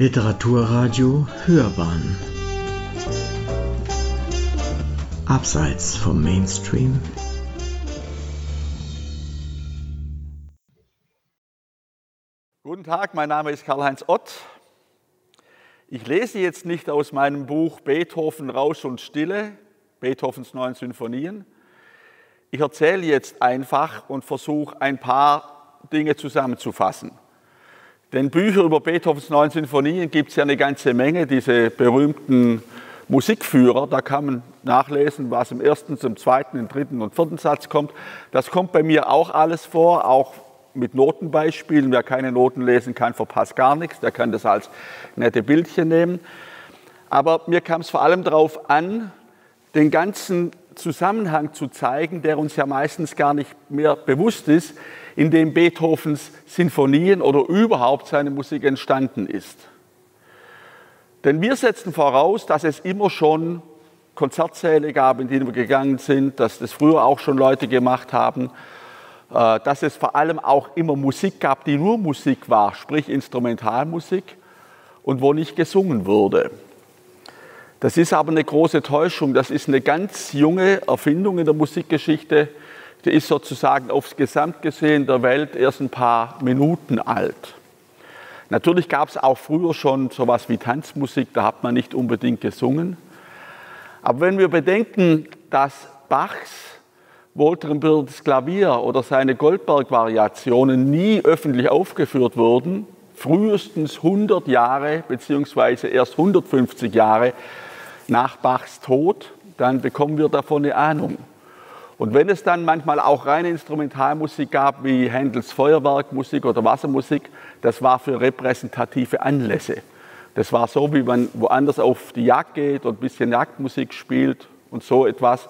Literaturradio Hörbahn Abseits vom Mainstream Guten Tag, mein Name ist Karl-Heinz Ott. Ich lese jetzt nicht aus meinem Buch Beethoven, Rausch und Stille, Beethovens neuen Sinfonien. Ich erzähle jetzt einfach und versuche ein paar Dinge zusammenzufassen. Denn Bücher über Beethovens neuen Sinfonien gibt es ja eine ganze Menge, diese berühmten Musikführer, da kann man nachlesen, was im ersten, zum zweiten, im dritten und vierten Satz kommt. Das kommt bei mir auch alles vor, auch mit Notenbeispielen. Wer keine Noten lesen kann, verpasst gar nichts, der kann das als nette Bildchen nehmen. Aber mir kam es vor allem darauf an, den ganzen Zusammenhang zu zeigen, der uns ja meistens gar nicht mehr bewusst ist, in dem Beethovens Sinfonien oder überhaupt seine Musik entstanden ist. Denn wir setzen voraus, dass es immer schon Konzertsäle gab, in die wir gegangen sind, dass das früher auch schon Leute gemacht haben, äh, dass es vor allem auch immer Musik gab, die nur Musik war, sprich Instrumentalmusik und wo nicht gesungen wurde. Das ist aber eine große Täuschung. Das ist eine ganz junge Erfindung in der Musikgeschichte. Die ist sozusagen aufs Gesamtgesehen der Welt erst ein paar Minuten alt. Natürlich gab es auch früher schon sowas wie Tanzmusik, da hat man nicht unbedingt gesungen. Aber wenn wir bedenken, dass Bachs Wolterenbürdes Klavier oder seine Goldberg-Variationen nie öffentlich aufgeführt wurden, frühestens 100 Jahre beziehungsweise erst 150 Jahre nach Bachs Tod, dann bekommen wir davon eine Ahnung. Und wenn es dann manchmal auch reine Instrumentalmusik gab, wie Händels Feuerwerkmusik oder Wassermusik, das war für repräsentative Anlässe. Das war so, wie man woanders auf die Jagd geht und ein bisschen Jagdmusik spielt und so etwas.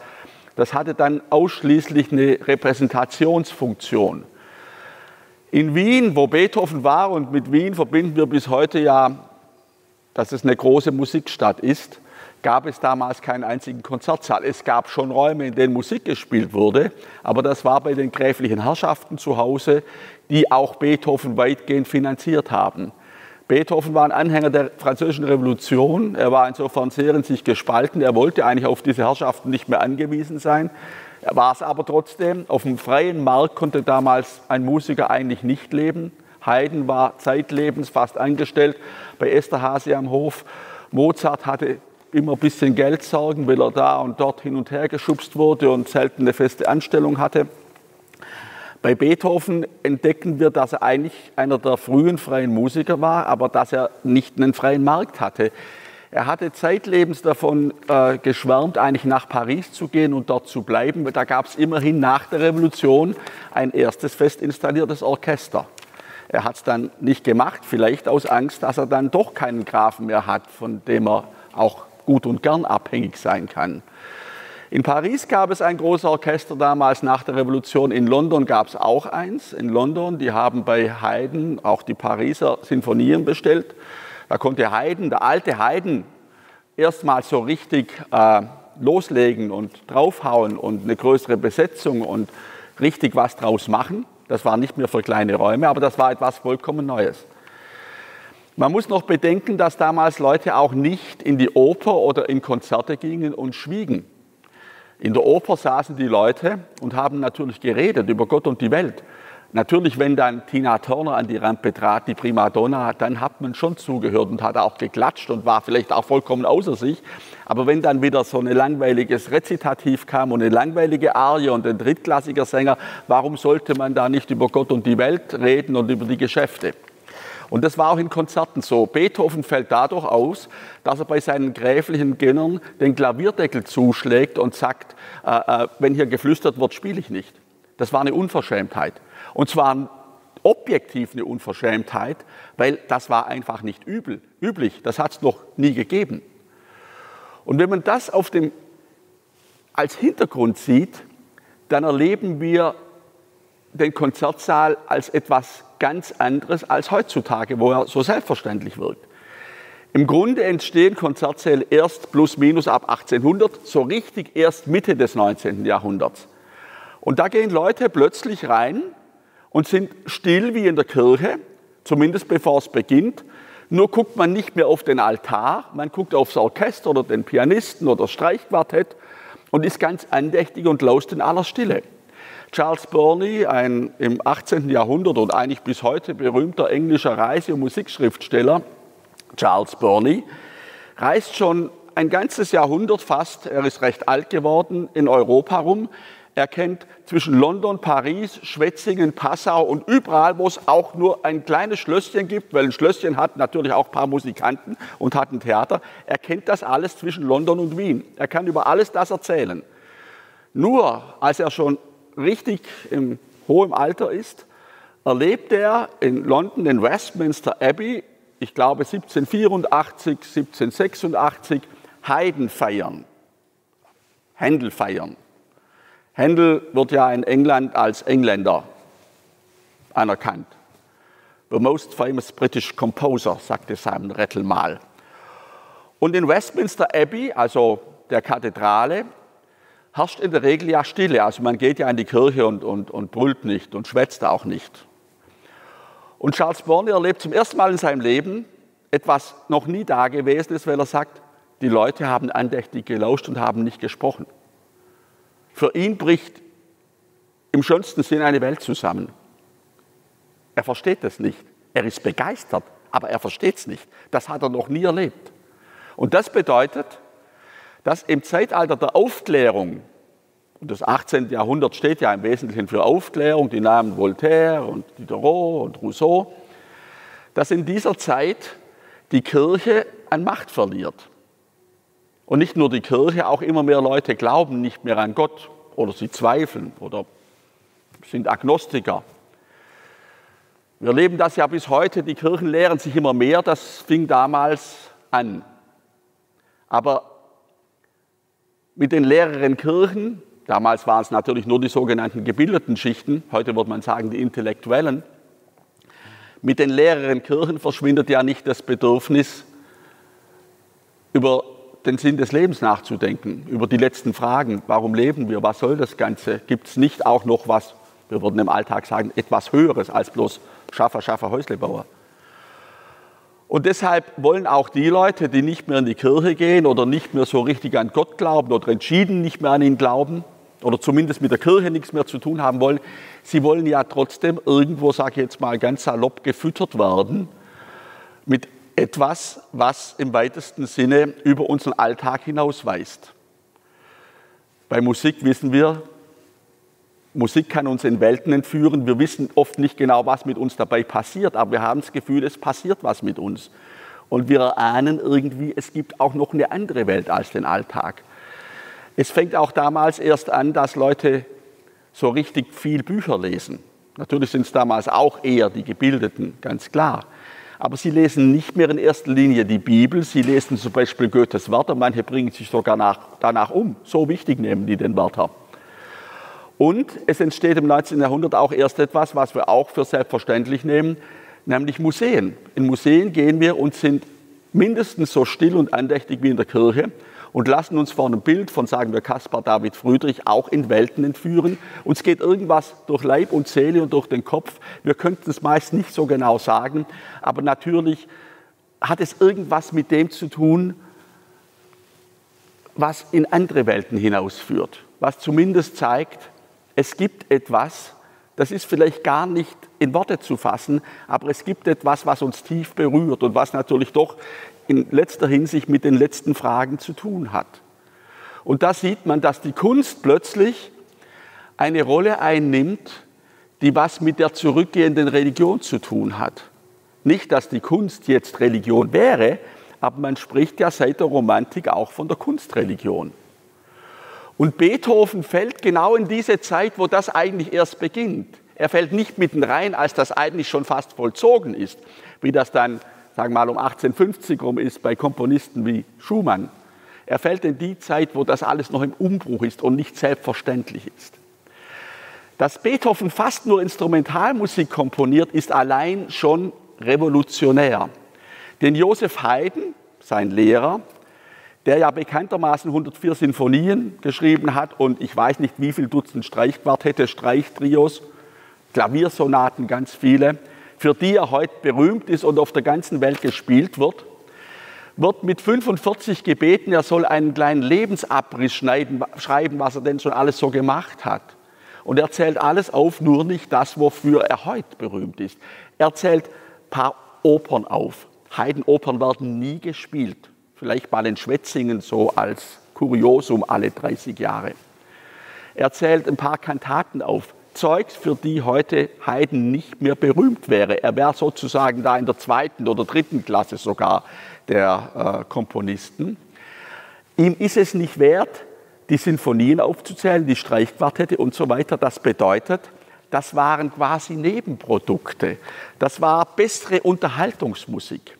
Das hatte dann ausschließlich eine Repräsentationsfunktion. In Wien, wo Beethoven war, und mit Wien verbinden wir bis heute ja, dass es eine große Musikstadt ist, gab es damals keinen einzigen Konzertsaal. Es gab schon Räume, in denen Musik gespielt wurde, aber das war bei den gräflichen Herrschaften zu Hause, die auch Beethoven weitgehend finanziert haben. Beethoven war ein Anhänger der französischen Revolution. Er war insofern sehr in sich gespalten. Er wollte eigentlich auf diese Herrschaften nicht mehr angewiesen sein. Er war es aber trotzdem. Auf dem freien Markt konnte damals ein Musiker eigentlich nicht leben. Haydn war zeitlebens fast angestellt bei Esterhazy am Hof. Mozart hatte immer ein bisschen Geldsorgen, weil er da und dort hin und her geschubst wurde und selten eine feste Anstellung hatte. Bei Beethoven entdecken wir, dass er eigentlich einer der frühen freien Musiker war, aber dass er nicht einen freien Markt hatte. Er hatte zeitlebens davon äh, geschwärmt, eigentlich nach Paris zu gehen und dort zu bleiben. Da gab es immerhin nach der Revolution ein erstes fest installiertes Orchester. Er hat es dann nicht gemacht, vielleicht aus Angst, dass er dann doch keinen Grafen mehr hat, von dem er auch gut und gern abhängig sein kann. In Paris gab es ein großes Orchester damals nach der Revolution. In London gab es auch eins. In London, die haben bei Haydn auch die Pariser Sinfonien bestellt. Da konnte Haydn, der alte Haydn, erstmals so richtig äh, loslegen und draufhauen und eine größere Besetzung und richtig was draus machen. Das war nicht mehr für kleine Räume, aber das war etwas vollkommen Neues. Man muss noch bedenken, dass damals Leute auch nicht in die Oper oder in Konzerte gingen und schwiegen. In der Oper saßen die Leute und haben natürlich geredet über Gott und die Welt. Natürlich, wenn dann Tina Turner an die Rampe trat, die Primadonna, dann hat man schon zugehört und hat auch geklatscht und war vielleicht auch vollkommen außer sich. Aber wenn dann wieder so ein langweiliges Rezitativ kam und eine langweilige Arie und ein drittklassiger Sänger, warum sollte man da nicht über Gott und die Welt reden und über die Geschäfte? Und das war auch in Konzerten so. Beethoven fällt dadurch aus, dass er bei seinen gräflichen Gönnern den Klavierdeckel zuschlägt und sagt, äh, äh, wenn hier geflüstert wird, spiele ich nicht. Das war eine Unverschämtheit. Und zwar objektiv eine Unverschämtheit, weil das war einfach nicht übel, üblich. Das hat es noch nie gegeben. Und wenn man das auf dem, als Hintergrund sieht, dann erleben wir den Konzertsaal als etwas ganz anderes als heutzutage, wo er so selbstverständlich wirkt. Im Grunde entstehen Konzertsäle erst plus minus ab 1800, so richtig erst Mitte des 19. Jahrhunderts. Und da gehen Leute plötzlich rein und sind still wie in der Kirche, zumindest bevor es beginnt, Nur guckt man nicht mehr auf den Altar, man guckt aufs Orchester oder den Pianisten oder das Streichquartett und ist ganz andächtig und lauscht in aller Stille. Charles Burney, ein im 18. Jahrhundert und eigentlich bis heute berühmter englischer Reise- und Musikschriftsteller, Charles Burney, reist schon ein ganzes Jahrhundert fast, er ist recht alt geworden, in Europa rum. Er kennt zwischen London, Paris, Schwetzingen, Passau und überall, wo es auch nur ein kleines Schlösschen gibt, weil ein Schlösschen hat natürlich auch ein paar Musikanten und hat ein Theater. Er kennt das alles zwischen London und Wien. Er kann über alles das erzählen. Nur als er schon richtig im hohen Alter ist, erlebt er in London in Westminster Abbey, ich glaube 1784, 1786, Heiden feiern, Händel feiern. Händel wird ja in England als Engländer anerkannt. The most famous British composer, sagte Simon Rettel mal. Und in Westminster Abbey, also der Kathedrale, herrscht in der Regel ja Stille. Also man geht ja in die Kirche und, und, und brüllt nicht und schwätzt auch nicht. Und Charles Borne erlebt zum ersten Mal in seinem Leben etwas noch nie Dagewesenes, weil er sagt, die Leute haben andächtig gelauscht und haben nicht gesprochen. Für ihn bricht im schönsten Sinn eine Welt zusammen. Er versteht es nicht. Er ist begeistert, aber er versteht es nicht. Das hat er noch nie erlebt. Und das bedeutet, dass im Zeitalter der Aufklärung, und das 18. Jahrhundert steht ja im Wesentlichen für Aufklärung, die Namen Voltaire und Diderot und Rousseau, dass in dieser Zeit die Kirche an Macht verliert. Und nicht nur die Kirche, auch immer mehr Leute glauben nicht mehr an Gott oder sie zweifeln oder sind Agnostiker. Wir erleben das ja bis heute, die Kirchen lehren sich immer mehr, das fing damals an. Aber mit den lehreren Kirchen, damals waren es natürlich nur die sogenannten gebildeten Schichten, heute würde man sagen die Intellektuellen, mit den lehreren Kirchen verschwindet ja nicht das Bedürfnis, über den Sinn des Lebens nachzudenken, über die letzten Fragen. Warum leben wir? Was soll das Ganze? Gibt es nicht auch noch was, wir würden im Alltag sagen, etwas Höheres als bloß Schaffer, Schaffer, Häuslebauer? Und deshalb wollen auch die Leute, die nicht mehr in die Kirche gehen oder nicht mehr so richtig an Gott glauben oder entschieden nicht mehr an ihn glauben oder zumindest mit der Kirche nichts mehr zu tun haben wollen, sie wollen ja trotzdem irgendwo, sage ich jetzt mal ganz salopp, gefüttert werden mit etwas, was im weitesten Sinne über unseren Alltag hinausweist. Bei Musik wissen wir, Musik kann uns in Welten entführen. Wir wissen oft nicht genau, was mit uns dabei passiert, aber wir haben das Gefühl, es passiert was mit uns. Und wir erahnen irgendwie, es gibt auch noch eine andere Welt als den Alltag. Es fängt auch damals erst an, dass Leute so richtig viel Bücher lesen. Natürlich sind es damals auch eher die Gebildeten, ganz klar. Aber sie lesen nicht mehr in erster Linie die Bibel, sie lesen zum Beispiel Goethes Wörter, manche bringen sich sogar nach, danach um. So wichtig nehmen die den Wörter. Und es entsteht im 19. Jahrhundert auch erst etwas, was wir auch für selbstverständlich nehmen, nämlich Museen. In Museen gehen wir und sind mindestens so still und andächtig wie in der Kirche und lassen uns vor einem Bild von, sagen wir, Caspar David Friedrich auch in Welten entführen. Uns geht irgendwas durch Leib und Seele und durch den Kopf. Wir könnten es meist nicht so genau sagen, aber natürlich hat es irgendwas mit dem zu tun, was in andere Welten hinausführt, was zumindest zeigt, es gibt etwas, das ist vielleicht gar nicht in Worte zu fassen, aber es gibt etwas, was uns tief berührt und was natürlich doch in letzter Hinsicht mit den letzten Fragen zu tun hat. Und da sieht man, dass die Kunst plötzlich eine Rolle einnimmt, die was mit der zurückgehenden Religion zu tun hat. Nicht, dass die Kunst jetzt Religion wäre, aber man spricht ja seit der Romantik auch von der Kunstreligion. Und Beethoven fällt genau in diese Zeit, wo das eigentlich erst beginnt. Er fällt nicht mitten rein, als das eigentlich schon fast vollzogen ist, wie das dann, sagen wir mal, um 1850 rum ist bei Komponisten wie Schumann. Er fällt in die Zeit, wo das alles noch im Umbruch ist und nicht selbstverständlich ist. Dass Beethoven fast nur Instrumentalmusik komponiert, ist allein schon revolutionär. Denn Joseph Haydn, sein Lehrer, der ja bekanntermaßen 104 Sinfonien geschrieben hat und ich weiß nicht wie viel Dutzend Streichquartette, Streichtrios, Klaviersonaten, ganz viele. für die er heute berühmt ist und auf der ganzen Welt gespielt wird, wird mit 45 gebeten, er soll einen kleinen Lebensabriss schneiden, schreiben, was er denn schon alles so gemacht hat. Und er zählt alles auf, nur nicht das, wofür er heute berühmt ist. Er zählt ein paar Opern auf. Heidenopern werden nie gespielt. Vielleicht mal in Schwetzingen so als Kuriosum alle 30 Jahre. Er zählt ein paar Kantaten auf. Zeugs, für die heute Haydn nicht mehr berühmt wäre. Er wäre sozusagen da in der zweiten oder dritten Klasse sogar der äh, Komponisten. Ihm ist es nicht wert, die Sinfonien aufzuzählen, die Streichquartette und so weiter. Das bedeutet, das waren quasi Nebenprodukte. Das war bessere Unterhaltungsmusik.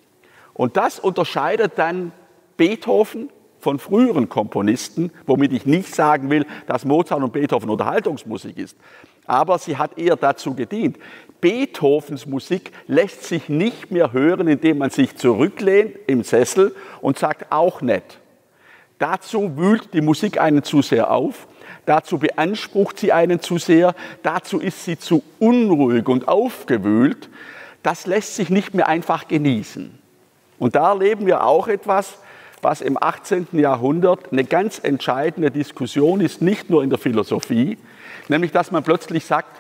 Und das unterscheidet dann Beethoven von früheren Komponisten, womit ich nicht sagen will, dass Mozart und Beethoven Unterhaltungsmusik ist. Aber sie hat eher dazu gedient. Beethovens Musik lässt sich nicht mehr hören, indem man sich zurücklehnt im Sessel und sagt, auch nett. Dazu wühlt die Musik einen zu sehr auf, dazu beansprucht sie einen zu sehr, dazu ist sie zu unruhig und aufgewühlt. Das lässt sich nicht mehr einfach genießen. Und da erleben wir auch etwas, was im 18. Jahrhundert eine ganz entscheidende Diskussion ist, nicht nur in der Philosophie, nämlich dass man plötzlich sagt,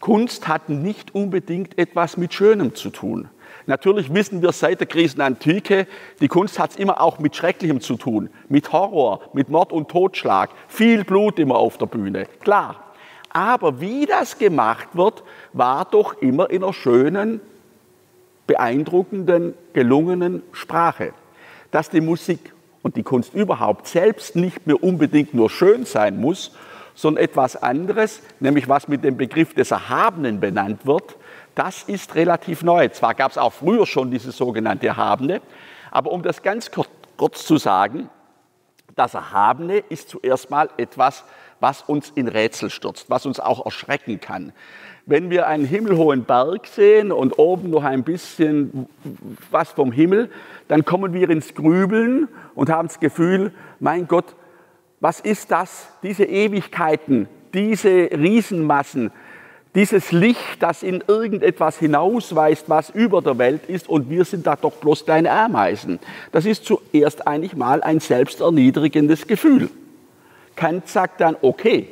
Kunst hat nicht unbedingt etwas mit Schönem zu tun. Natürlich wissen wir seit der Krisenantike, die Kunst hat es immer auch mit Schrecklichem zu tun, mit Horror, mit Mord und Totschlag, viel Blut immer auf der Bühne, klar. Aber wie das gemacht wird, war doch immer in einer schönen, beeindruckenden, gelungenen Sprache. Dass die Musik und die Kunst überhaupt selbst nicht mehr unbedingt nur schön sein muss, sondern etwas anderes, nämlich was mit dem Begriff des Erhabenen benannt wird, das ist relativ neu. Zwar gab es auch früher schon diese sogenannte Erhabene, aber um das ganz kurz, kurz zu sagen, das Erhabene ist zuerst mal etwas, was uns in Rätsel stürzt, was uns auch erschrecken kann. Wenn wir einen himmelhohen Berg sehen und oben noch ein bisschen was vom Himmel, dann kommen wir ins Grübeln und haben das Gefühl, mein Gott, was ist das, diese Ewigkeiten, diese Riesenmassen, dieses Licht, das in irgendetwas hinausweist, was über der Welt ist, und wir sind da doch bloß kleine Ameisen. Das ist zuerst eigentlich mal ein selbsterniedrigendes Gefühl. Kant sagt dann, okay,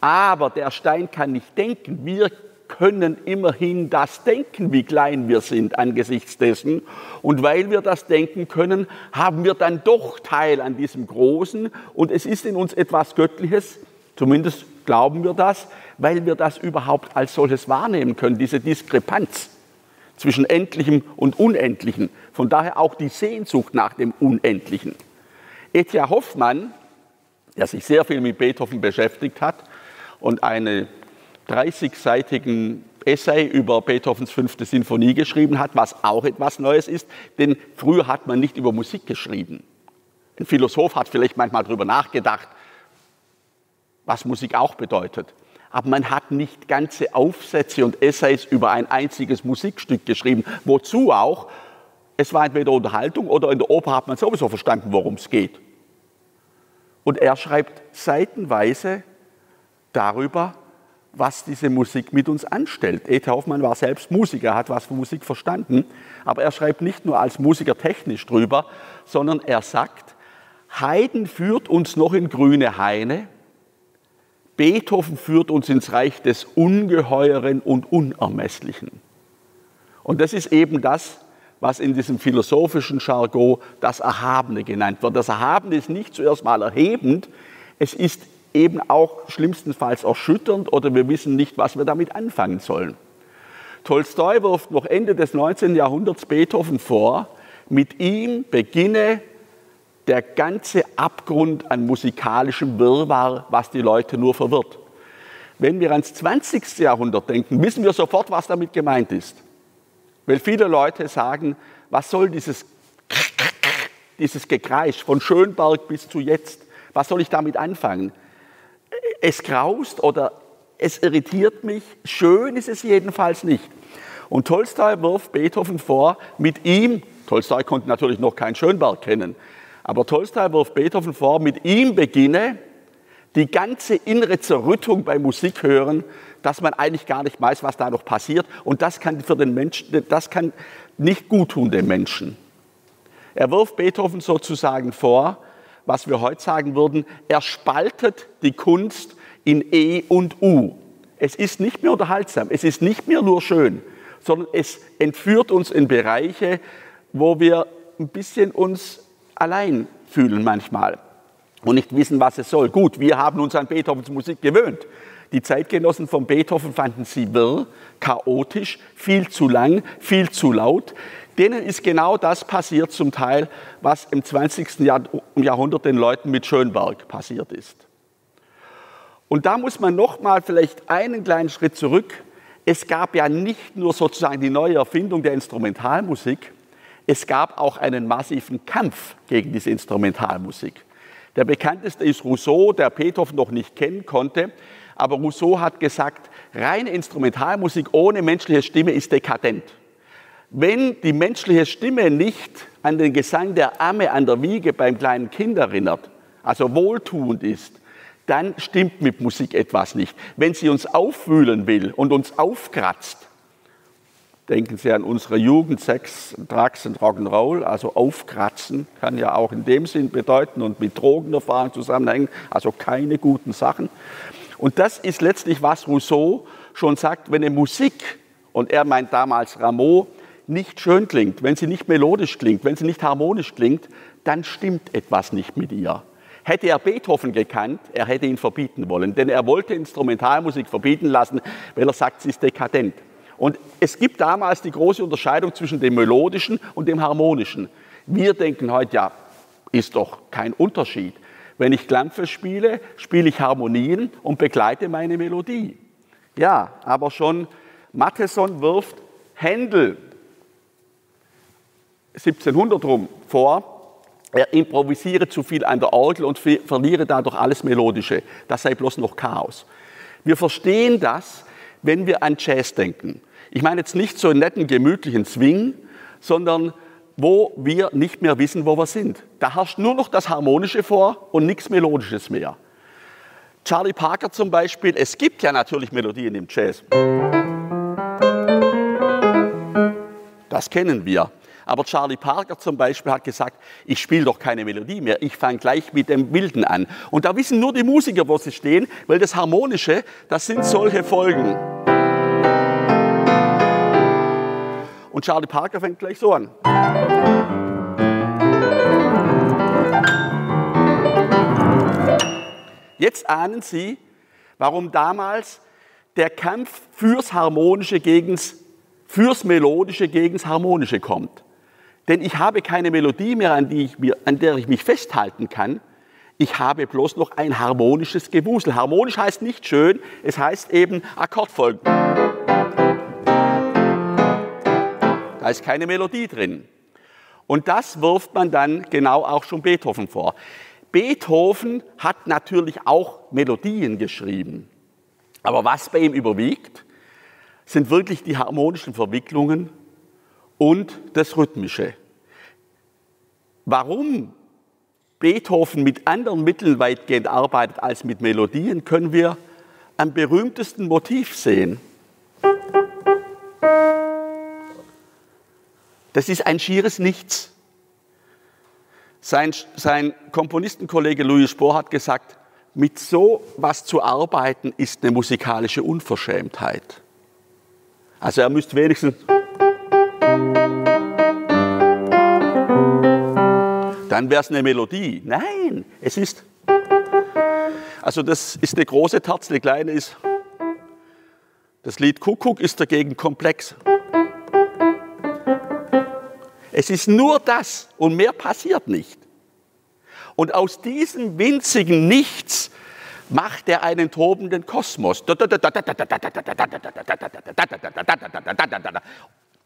aber der Stein kann nicht denken. Wir können immerhin das denken, wie klein wir sind angesichts dessen. Und weil wir das denken können, haben wir dann doch Teil an diesem Großen. Und es ist in uns etwas Göttliches, zumindest glauben wir das, weil wir das überhaupt als solches wahrnehmen können, diese Diskrepanz zwischen Endlichem und Unendlichem. Von daher auch die Sehnsucht nach dem Unendlichen. Etja Hoffmann, der sich sehr viel mit Beethoven beschäftigt hat und eine 30-seitigen Essay über Beethovens fünfte Sinfonie geschrieben hat, was auch etwas Neues ist, denn früher hat man nicht über Musik geschrieben. Ein Philosoph hat vielleicht manchmal darüber nachgedacht, was Musik auch bedeutet. Aber man hat nicht ganze Aufsätze und Essays über ein einziges Musikstück geschrieben. Wozu auch? Es war entweder Unterhaltung oder in der Oper hat man sowieso verstanden, worum es geht. Und er schreibt seitenweise darüber, was diese Musik mit uns anstellt. E.T. Hoffmann war selbst Musiker, hat was von Musik verstanden, aber er schreibt nicht nur als Musiker technisch drüber, sondern er sagt, Haydn führt uns noch in grüne Haine, Beethoven führt uns ins Reich des Ungeheuren und Unermesslichen. Und das ist eben das, was in diesem philosophischen Jargon das Erhabene genannt wird. Das Erhabene ist nicht zuerst mal erhebend, es ist eben auch schlimmstenfalls erschütternd oder wir wissen nicht, was wir damit anfangen sollen. Tolstoi wirft noch Ende des 19. Jahrhunderts Beethoven vor, mit ihm beginne der ganze Abgrund an musikalischem Wirrwarr, was die Leute nur verwirrt. Wenn wir ans 20. Jahrhundert denken, wissen wir sofort, was damit gemeint ist. Weil viele Leute sagen, was soll dieses, dieses Gekreisch von Schönberg bis zu jetzt, was soll ich damit anfangen? Es graust oder es irritiert mich. Schön ist es jedenfalls nicht. Und Tolstoi wirft Beethoven vor, mit ihm, Tolstoi konnte natürlich noch keinen Schönberg kennen, aber Tolstoi wirft Beethoven vor, mit ihm beginne die ganze innere Zerrüttung bei Musik hören, dass man eigentlich gar nicht weiß, was da noch passiert. Und das kann für den Menschen, das kann nicht gut tun dem Menschen. Er wirft Beethoven sozusagen vor, was wir heute sagen würden, er spaltet die Kunst in E und U. Es ist nicht mehr unterhaltsam, es ist nicht mehr nur schön, sondern es entführt uns in Bereiche, wo wir ein bisschen uns allein fühlen manchmal und nicht wissen, was es soll. Gut, wir haben uns an Beethovens Musik gewöhnt. Die Zeitgenossen von Beethoven fanden sie wirr, chaotisch, viel zu lang, viel zu laut. Denen ist genau das passiert zum Teil, was im 20. Jahrhundert den Leuten mit Schönberg passiert ist. Und da muss man noch mal vielleicht einen kleinen Schritt zurück. Es gab ja nicht nur sozusagen die neue Erfindung der Instrumentalmusik, es gab auch einen massiven Kampf gegen diese Instrumentalmusik. Der bekannteste ist Rousseau, der Beethoven noch nicht kennen konnte. Aber Rousseau hat gesagt, reine Instrumentalmusik ohne menschliche Stimme ist dekadent. Wenn die menschliche Stimme nicht an den Gesang der Amme an der Wiege beim kleinen Kind erinnert, also wohltuend ist, dann stimmt mit Musik etwas nicht. Wenn sie uns aufwühlen will und uns aufkratzt, denken Sie an unsere Jugend, Sex, Drugs und Rock'n'Roll, also aufkratzen kann ja auch in dem Sinn bedeuten und mit Drogenerfahrung zusammenhängen, also keine guten Sachen. Und das ist letztlich, was Rousseau schon sagt, wenn eine Musik, und er meint damals Rameau, nicht schön klingt, wenn sie nicht melodisch klingt, wenn sie nicht harmonisch klingt, dann stimmt etwas nicht mit ihr. Hätte er Beethoven gekannt, er hätte ihn verbieten wollen, denn er wollte Instrumentalmusik verbieten lassen, weil er sagt, sie ist dekadent. Und es gibt damals die große Unterscheidung zwischen dem melodischen und dem harmonischen. Wir denken heute, ja, ist doch kein Unterschied. Wenn ich Klampfe spiele, spiele ich Harmonien und begleite meine Melodie. Ja, aber schon Matheson wirft Händel 1700 rum vor, er improvisiere zu viel an der Orgel und verliere dadurch alles Melodische. Das sei bloß noch Chaos. Wir verstehen das, wenn wir an Jazz denken. Ich meine jetzt nicht so einen netten, gemütlichen Swing, sondern wo wir nicht mehr wissen, wo wir sind. Da herrscht nur noch das Harmonische vor und nichts Melodisches mehr. Charlie Parker zum Beispiel, es gibt ja natürlich Melodien im Jazz. Das kennen wir. Aber Charlie Parker zum Beispiel hat gesagt, ich spiele doch keine Melodie mehr, ich fange gleich mit dem Wilden an. Und da wissen nur die Musiker, wo sie stehen, weil das Harmonische, das sind solche Folgen. Und Charlie Parker fängt gleich so an. Jetzt ahnen Sie, warum damals der Kampf fürs Harmonische gegens, fürs Melodische gegens Harmonische kommt. Denn ich habe keine Melodie mehr, an, mir, an der ich mich festhalten kann. Ich habe bloß noch ein harmonisches Gewusel. Harmonisch heißt nicht schön, es heißt eben Akkordfolgen. Da ist keine Melodie drin. Und das wirft man dann genau auch schon Beethoven vor. Beethoven hat natürlich auch Melodien geschrieben. Aber was bei ihm überwiegt, sind wirklich die harmonischen Verwicklungen und das Rhythmische. Warum Beethoven mit anderen Mitteln weitgehend arbeitet als mit Melodien, können wir am berühmtesten Motiv sehen. Das ist ein schieres Nichts. Sein, sein Komponistenkollege Louis Spohr hat gesagt, mit so was zu arbeiten ist eine musikalische Unverschämtheit. Also er müsste wenigstens dann wäre es eine Melodie. Nein, es ist. Also das ist eine große Terz, eine kleine ist. Das Lied Kuckuck ist dagegen komplex. Es ist nur das und mehr passiert nicht. Und aus diesem winzigen Nichts macht er einen tobenden Kosmos.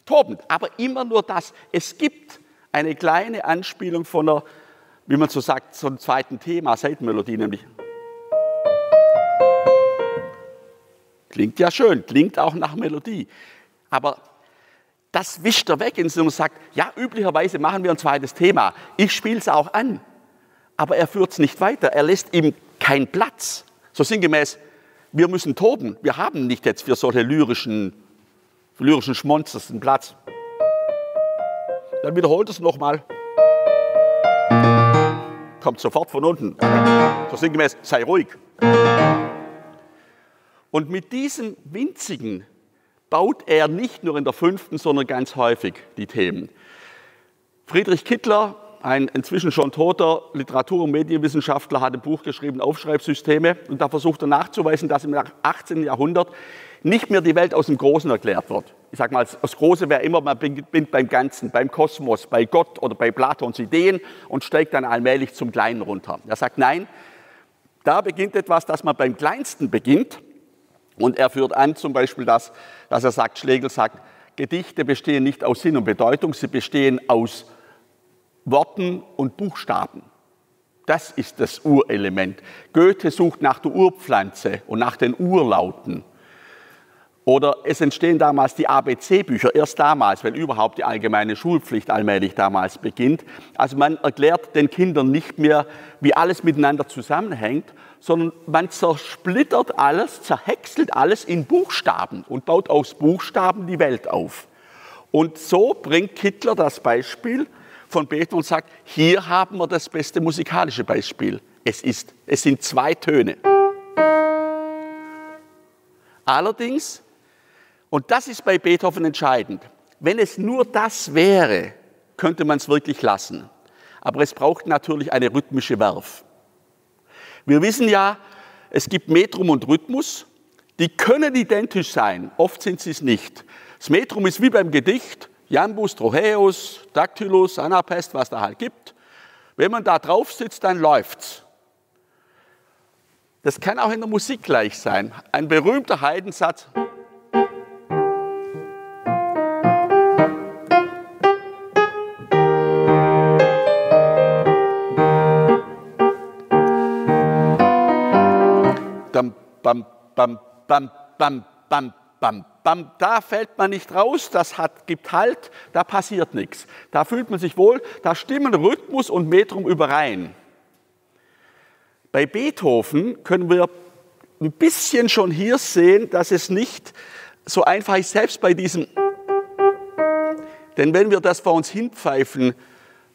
Tobend, aber immer nur das. Es gibt eine kleine Anspielung von einer, wie man so sagt, so einem zweiten Thema, Seitenmelodie nämlich. Klingt ja schön, klingt auch nach Melodie. Aber das wischt er weg, indem er sagt, ja, üblicherweise machen wir ein zweites Thema. Ich spiele es auch an. Aber er führt es nicht weiter. Er lässt ihm keinen Platz. So sinngemäß, wir müssen toben. Wir haben nicht jetzt für solche lyrischen, lyrischen Schmonzers einen Platz. Dann wiederholt es nochmal. Kommt sofort von unten. So sinngemäß, sei ruhig. Und mit diesem winzigen baut er nicht nur in der fünften, sondern ganz häufig die Themen. Friedrich Kittler, ein inzwischen schon toter Literatur- und Medienwissenschaftler, hat ein Buch geschrieben, Aufschreibsysteme, und da versucht er nachzuweisen, dass im 18. Jahrhundert nicht mehr die Welt aus dem Großen erklärt wird. Ich sage mal, das Große wäre immer, man beginnt beim Ganzen, beim Kosmos, bei Gott oder bei Platons Ideen und steigt dann allmählich zum Kleinen runter. Er sagt, nein, da beginnt etwas, dass man beim Kleinsten beginnt. Und er führt an zum Beispiel das, dass er sagt, Schlegel sagt, Gedichte bestehen nicht aus Sinn und Bedeutung, sie bestehen aus Worten und Buchstaben. Das ist das Urelement. Goethe sucht nach der Urpflanze und nach den Urlauten. Oder es entstehen damals die ABC-Bücher, erst damals, weil überhaupt die allgemeine Schulpflicht allmählich damals beginnt. Also man erklärt den Kindern nicht mehr, wie alles miteinander zusammenhängt, sondern man zersplittert alles, zerhäckselt alles in Buchstaben und baut aus Buchstaben die Welt auf. Und so bringt Kittler das Beispiel von Beethoven und sagt, hier haben wir das beste musikalische Beispiel. Es, ist, es sind zwei Töne. Allerdings, und das ist bei Beethoven entscheidend, wenn es nur das wäre, könnte man es wirklich lassen. Aber es braucht natürlich eine rhythmische Werf. Wir wissen ja, es gibt Metrum und Rhythmus, die können identisch sein, oft sind sie es nicht. Das Metrum ist wie beim Gedicht, Jambus, Trocheus, Dactylus, Anapest, was da halt gibt. Wenn man da drauf sitzt, dann läuft's. Das kann auch in der Musik gleich sein. Ein berühmter Heidensatz. Bam, bam, bam, bam, bam, bam. Da fällt man nicht raus, das hat, gibt Halt, da passiert nichts. Da fühlt man sich wohl, da stimmen Rhythmus und Metrum überein. Bei Beethoven können wir ein bisschen schon hier sehen, dass es nicht so einfach ist, selbst bei diesem. Denn wenn wir das vor uns hinpfeifen,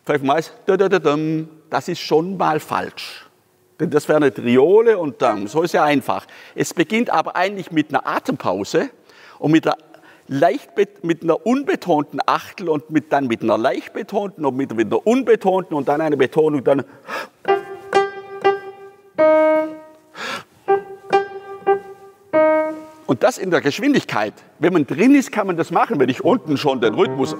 pfeifen wir das ist schon mal falsch. Denn das wäre eine Triole und dann, so ist ja einfach. Es beginnt aber eigentlich mit einer Atempause und mit einer, leicht, mit einer unbetonten Achtel und mit, dann mit einer leicht betonten und mit, einer unbetonten und dann eine Betonung, dann. Und das in der Geschwindigkeit. Wenn man drin ist, kann man das machen. Wenn ich unten schon den Rhythmus.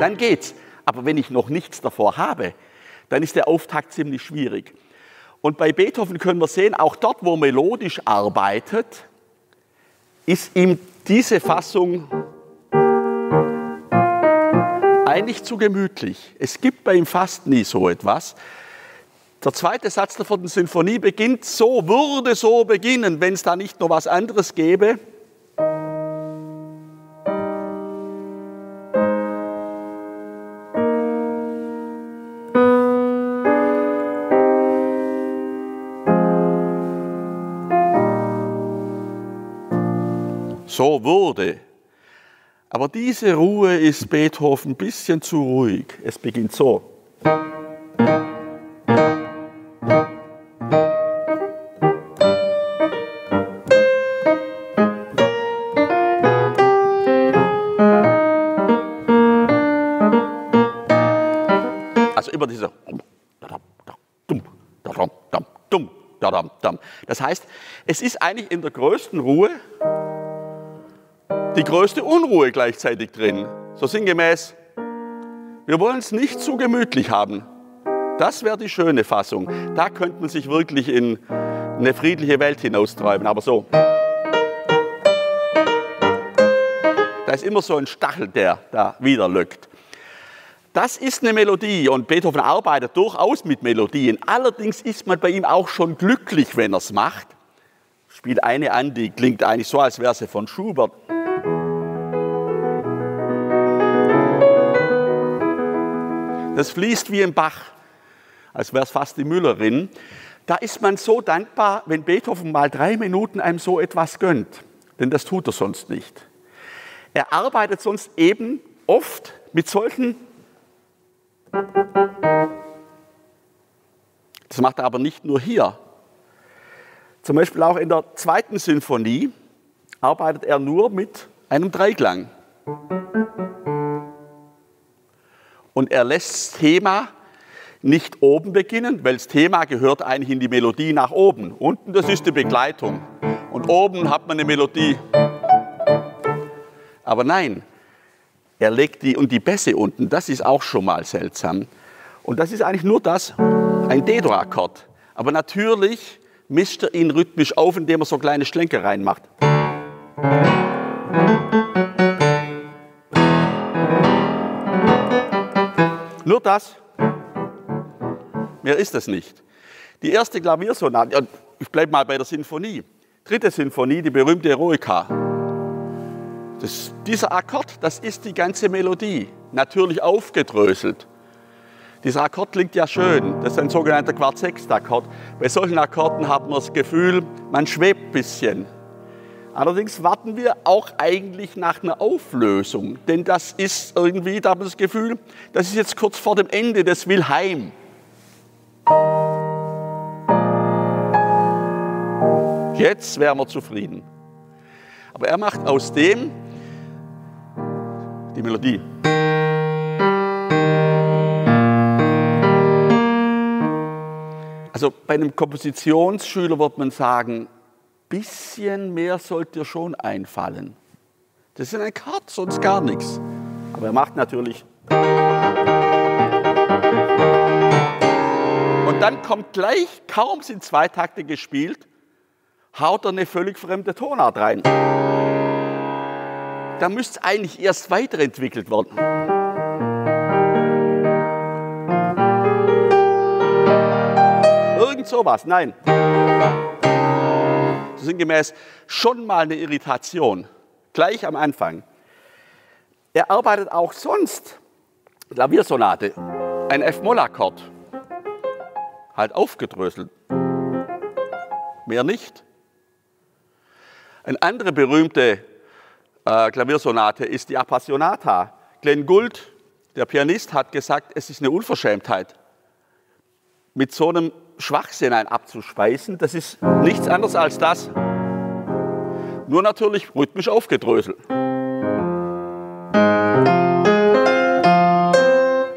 Dann geht's. Aber wenn ich noch nichts davor habe, dann ist der Auftakt ziemlich schwierig. Und bei Beethoven können wir sehen, auch dort, wo melodisch arbeitet, ist ihm diese Fassung eigentlich zu gemütlich. Es gibt bei ihm fast nie so etwas. Der zweite Satz der vierten Sinfonie beginnt so, würde so beginnen, wenn es da nicht noch was anderes gäbe. So wurde. Aber diese Ruhe ist Beethoven ein bisschen zu ruhig. Es beginnt so. Also immer dieser. Das heißt, es ist eigentlich in der größten Ruhe die größte Unruhe gleichzeitig drin. So sinngemäß, wir wollen es nicht zu gemütlich haben. Das wäre die schöne Fassung. Da könnte man sich wirklich in eine friedliche Welt hinaustreiben. Aber so. Da ist immer so ein Stachel, der da wieder lückt. Das ist eine Melodie und Beethoven arbeitet durchaus mit Melodien. Allerdings ist man bei ihm auch schon glücklich, wenn er es macht. Spielt eine an, die klingt eigentlich so, als wäre sie von Schubert. Das fließt wie ein Bach. als wäre es fast die Müllerin. Da ist man so dankbar, wenn Beethoven mal drei Minuten einem so etwas gönnt. Denn das tut er sonst nicht. Er arbeitet sonst eben oft mit solchen. Das macht er aber nicht nur hier. Zum Beispiel auch in der zweiten Sinfonie arbeitet er nur mit einem Dreiklang. Und er lässt das Thema nicht oben beginnen, weil das Thema gehört eigentlich in die Melodie nach oben. Unten, das ist die Begleitung. Und oben hat man eine Melodie. Aber nein, er legt die und die Bässe unten, das ist auch schon mal seltsam. Und das ist eigentlich nur das, ein D-Dur-Akkord. Aber natürlich mischt er ihn rhythmisch auf, indem er so kleine Schlenker reinmacht. Nur das. Mehr ist es nicht. Die erste Klaviersonate, ich bleibe mal bei der Sinfonie. Dritte Sinfonie, die berühmte Eroica. Das, dieser Akkord, das ist die ganze Melodie, natürlich aufgedröselt. Dieser Akkord klingt ja schön, das ist ein sogenannter Quartsextakkord. Bei solchen Akkorden hat man das Gefühl, man schwebt ein bisschen. Allerdings warten wir auch eigentlich nach einer Auflösung, denn das ist irgendwie, da hat man das Gefühl, das ist jetzt kurz vor dem Ende des Wilhelm. Jetzt wären wir zufrieden. Aber er macht aus dem die Melodie. Also bei einem Kompositionsschüler wird man sagen, bisschen mehr sollte dir schon einfallen. Das ist ein Kart, sonst gar nichts. Aber er macht natürlich. Und dann kommt gleich, kaum sind zwei Takte gespielt, haut er eine völlig fremde Tonart rein. Da müsste es eigentlich erst weiterentwickelt werden. Irgend sowas, nein. Sinngemäß schon mal eine Irritation, gleich am Anfang. Er arbeitet auch sonst, Klaviersonate, ein F-Moll-Akkord, halt aufgedröselt. Mehr nicht. Eine andere berühmte äh, Klaviersonate ist die Appassionata. Glenn Gould, der Pianist, hat gesagt, es ist eine Unverschämtheit, mit so einem Schwachsinn ein abzuspeisen. Das ist nichts anderes als das. Nur natürlich rhythmisch aufgedröselt.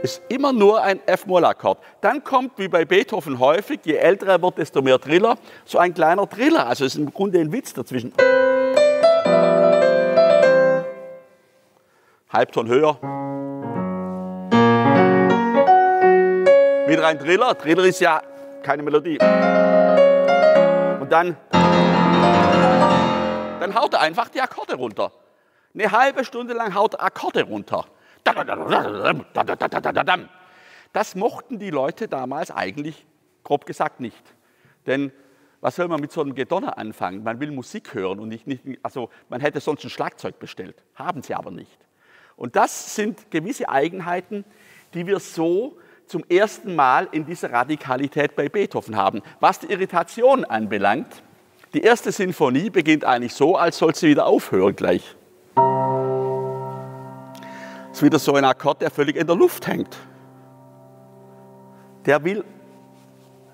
Ist immer nur ein F-Moll-Akkord. Dann kommt, wie bei Beethoven häufig, je älter er wird, desto mehr Triller, so ein kleiner Triller. Also ist im Grunde ein Witz dazwischen. Halbton höher. Wieder ein Triller. Triller ist ja keine Melodie. Und dann, dann haut er einfach die Akkorde runter. Eine halbe Stunde lang haut er Akkorde runter. Das mochten die Leute damals eigentlich, grob gesagt, nicht. Denn was soll man mit so einem Gedonner anfangen? Man will Musik hören und nicht, nicht, also man hätte sonst ein Schlagzeug bestellt. Haben sie aber nicht. Und das sind gewisse Eigenheiten, die wir so zum ersten Mal in dieser Radikalität bei Beethoven haben. Was die Irritation anbelangt, die erste Sinfonie beginnt eigentlich so, als soll sie wieder aufhören gleich. Es ist wieder so ein Akkord, der völlig in der Luft hängt. Der will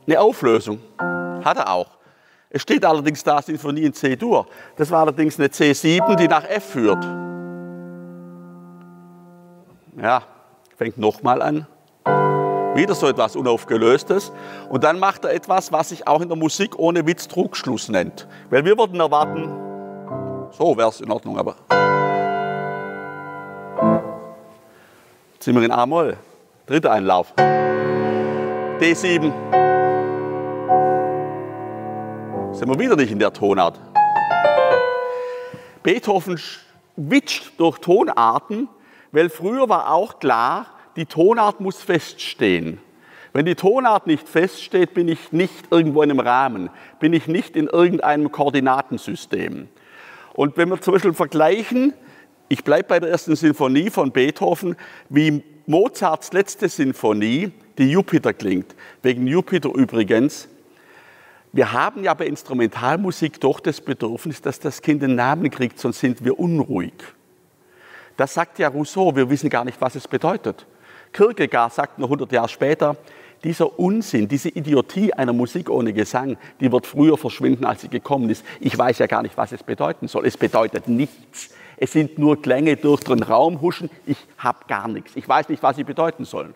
eine Auflösung. Hat er auch. Es steht allerdings da Sinfonie in C-Dur. Das war allerdings eine C7, die nach F führt. Ja, fängt nochmal an. Wieder so etwas Unaufgelöstes. Und dann macht er etwas, was sich auch in der Musik ohne Witz Trugschluss nennt. Weil wir würden erwarten, so wäre es in Ordnung, aber. Jetzt sind wir in A-Moll. Dritter Einlauf. D7. Sind wir wieder nicht in der Tonart. Beethoven witscht durch Tonarten, weil früher war auch klar, die Tonart muss feststehen. Wenn die Tonart nicht feststeht, bin ich nicht irgendwo in einem Rahmen, bin ich nicht in irgendeinem Koordinatensystem. Und wenn wir zum Beispiel vergleichen, ich bleibe bei der ersten Sinfonie von Beethoven, wie Mozarts letzte Sinfonie, die Jupiter klingt. Wegen Jupiter übrigens. Wir haben ja bei Instrumentalmusik doch das Bedürfnis, dass das Kind einen Namen kriegt, sonst sind wir unruhig. Das sagt ja Rousseau, wir wissen gar nicht, was es bedeutet. Kierkegaard sagt noch 100 Jahre später, dieser Unsinn, diese Idiotie einer Musik ohne Gesang, die wird früher verschwinden, als sie gekommen ist. Ich weiß ja gar nicht, was es bedeuten soll. Es bedeutet nichts. Es sind nur Klänge durch den Raum huschen. Ich habe gar nichts. Ich weiß nicht, was sie bedeuten sollen.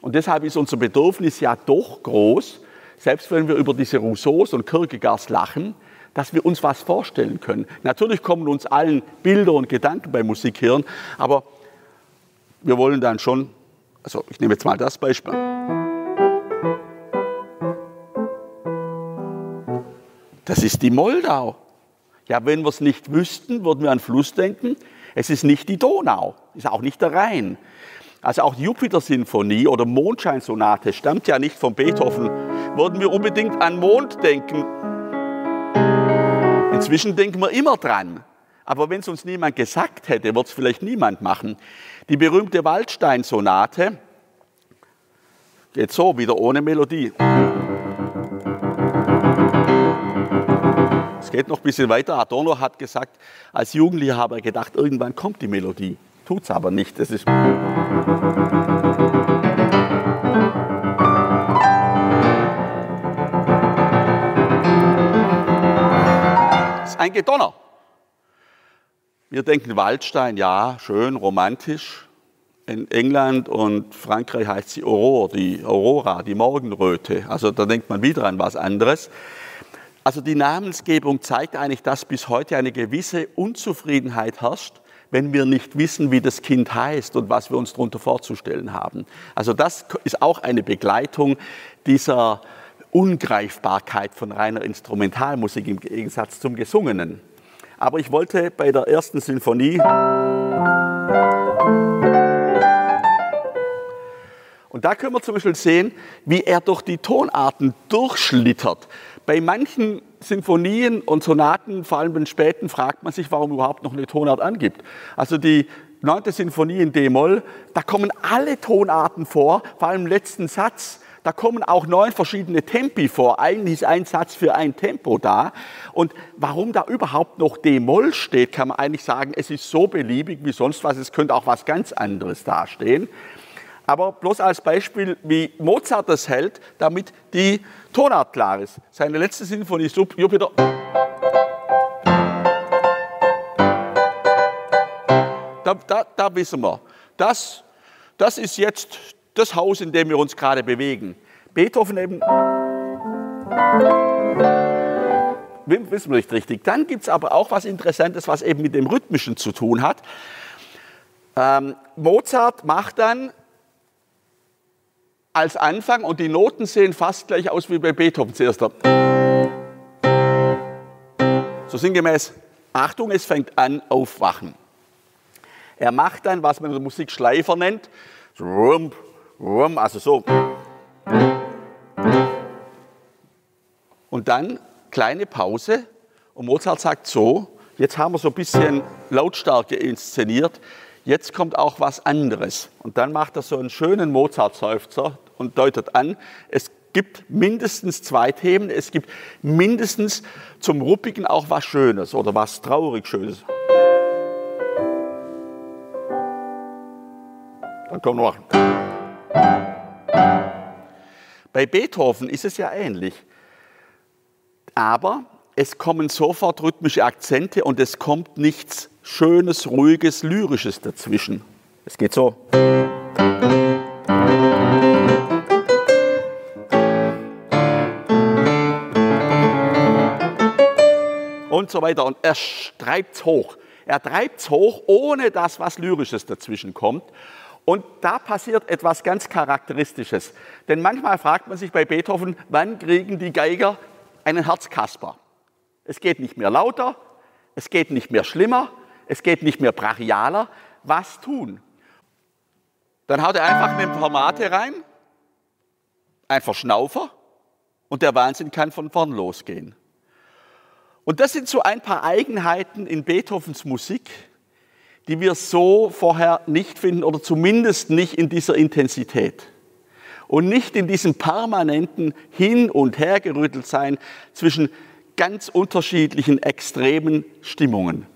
Und deshalb ist unser Bedürfnis ja doch groß, selbst wenn wir über diese Rousseaus und Kierkegaards lachen, dass wir uns was vorstellen können. Natürlich kommen uns allen Bilder und Gedanken bei Musik hören, aber wir wollen dann schon, also ich nehme jetzt mal das Beispiel. Das ist die Moldau. Ja, wenn wir es nicht wüssten, würden wir an Fluss denken. Es ist nicht die Donau, ist auch nicht der Rhein. Also auch die Jupiter-Sinfonie oder Mondscheinsonate stammt ja nicht von Beethoven. Würden wir unbedingt an Mond denken. Inzwischen denken wir immer dran. Aber wenn es uns niemand gesagt hätte, wird es vielleicht niemand machen. Die berühmte Waldstein-Sonate geht so, wieder ohne Melodie. geht noch ein bisschen weiter. Adorno hat gesagt, als Jugendlicher habe er gedacht, irgendwann kommt die Melodie. Tut es aber nicht. Das ist ein Gedonner. Wir denken Waldstein, ja, schön, romantisch. In England und Frankreich heißt sie Aurore, die Aurora, die Morgenröte. Also da denkt man wieder an was anderes. Also die Namensgebung zeigt eigentlich, dass bis heute eine gewisse Unzufriedenheit herrscht, wenn wir nicht wissen, wie das Kind heißt und was wir uns darunter vorzustellen haben. Also das ist auch eine Begleitung dieser Ungreifbarkeit von reiner Instrumentalmusik im Gegensatz zum Gesungenen. Aber ich wollte bei der ersten Sinfonie und da können wir zum Beispiel sehen, wie er durch die Tonarten durchschlittert. Bei manchen Sinfonien und Sonaten, vor allem den späten, fragt man sich, warum überhaupt noch eine Tonart angibt. Also die neunte Sinfonie in D-Moll, da kommen alle Tonarten vor, vor allem im letzten Satz. Da kommen auch neun verschiedene Tempi vor. Eigentlich ist ein Satz für ein Tempo da. Und warum da überhaupt noch D-Moll steht, kann man eigentlich sagen, es ist so beliebig wie sonst was. Es könnte auch was ganz anderes dastehen. Aber bloß als Beispiel, wie Mozart das hält, damit die Tonart klar ist. Seine letzte Sinfonie ist Jupiter. Da, da, da wissen wir, das, das ist jetzt das Haus, in dem wir uns gerade bewegen. Beethoven eben wissen wir nicht richtig. Dann gibt es aber auch was Interessantes, was eben mit dem Rhythmischen zu tun hat. Ähm, Mozart macht dann als Anfang und die Noten sehen fast gleich aus wie bei Beethovens erster. So sinngemäß, Achtung, es fängt an, aufwachen. Er macht dann, was man in der Musik Schleifer nennt, also so. Und dann kleine Pause und Mozart sagt so, jetzt haben wir so ein bisschen Lautstärke inszeniert, jetzt kommt auch was anderes. Und dann macht er so einen schönen Mozart-Seufzer, und deutet an, es gibt mindestens zwei Themen. Es gibt mindestens zum Ruppigen auch was Schönes oder was traurig Schönes. Dann wir noch. Bei Beethoven ist es ja ähnlich. Aber es kommen sofort rhythmische Akzente und es kommt nichts Schönes, Ruhiges, Lyrisches dazwischen. Es geht so. und so weiter. Und er treibt es hoch. Er treibt es hoch, ohne dass was Lyrisches dazwischen kommt. Und da passiert etwas ganz Charakteristisches. Denn manchmal fragt man sich bei Beethoven, wann kriegen die Geiger einen Herzkasper? Es geht nicht mehr lauter, es geht nicht mehr schlimmer, es geht nicht mehr brachialer. Was tun? Dann haut er einfach eine Formate rein, ein Verschnaufer und der Wahnsinn kann von vorn losgehen. Und das sind so ein paar Eigenheiten in Beethovens Musik, die wir so vorher nicht finden oder zumindest nicht in dieser Intensität. und nicht in diesem permanenten Hin- und Hergerüttelt sein zwischen ganz unterschiedlichen extremen Stimmungen.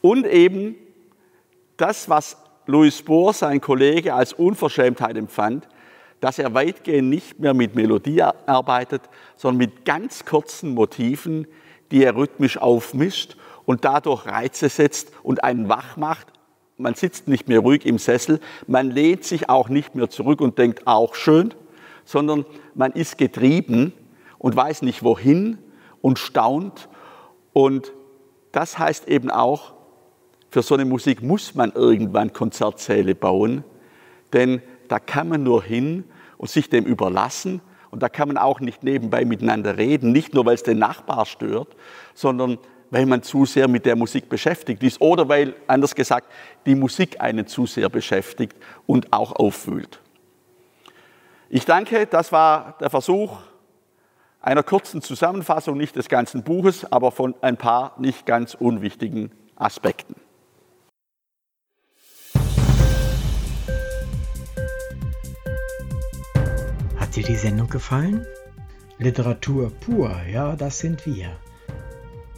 Und eben das, was Louis Bohr, sein Kollege, als Unverschämtheit empfand, dass er weitgehend nicht mehr mit Melodie arbeitet, sondern mit ganz kurzen Motiven, die er rhythmisch aufmischt und dadurch Reize setzt und einen wach macht. Man sitzt nicht mehr ruhig im Sessel, man lehnt sich auch nicht mehr zurück und denkt auch schön, sondern man ist getrieben und weiß nicht wohin und staunt. Und das heißt eben auch, für so eine Musik muss man irgendwann Konzertsäle bauen, denn da kann man nur hin und sich dem überlassen. Und da kann man auch nicht nebenbei miteinander reden, nicht nur weil es den Nachbar stört, sondern weil man zu sehr mit der Musik beschäftigt ist oder weil, anders gesagt, die Musik einen zu sehr beschäftigt und auch aufwühlt. Ich danke, das war der Versuch einer kurzen Zusammenfassung, nicht des ganzen Buches, aber von ein paar nicht ganz unwichtigen Aspekten. Hat dir die Sendung gefallen? Literatur pur, ja, das sind wir.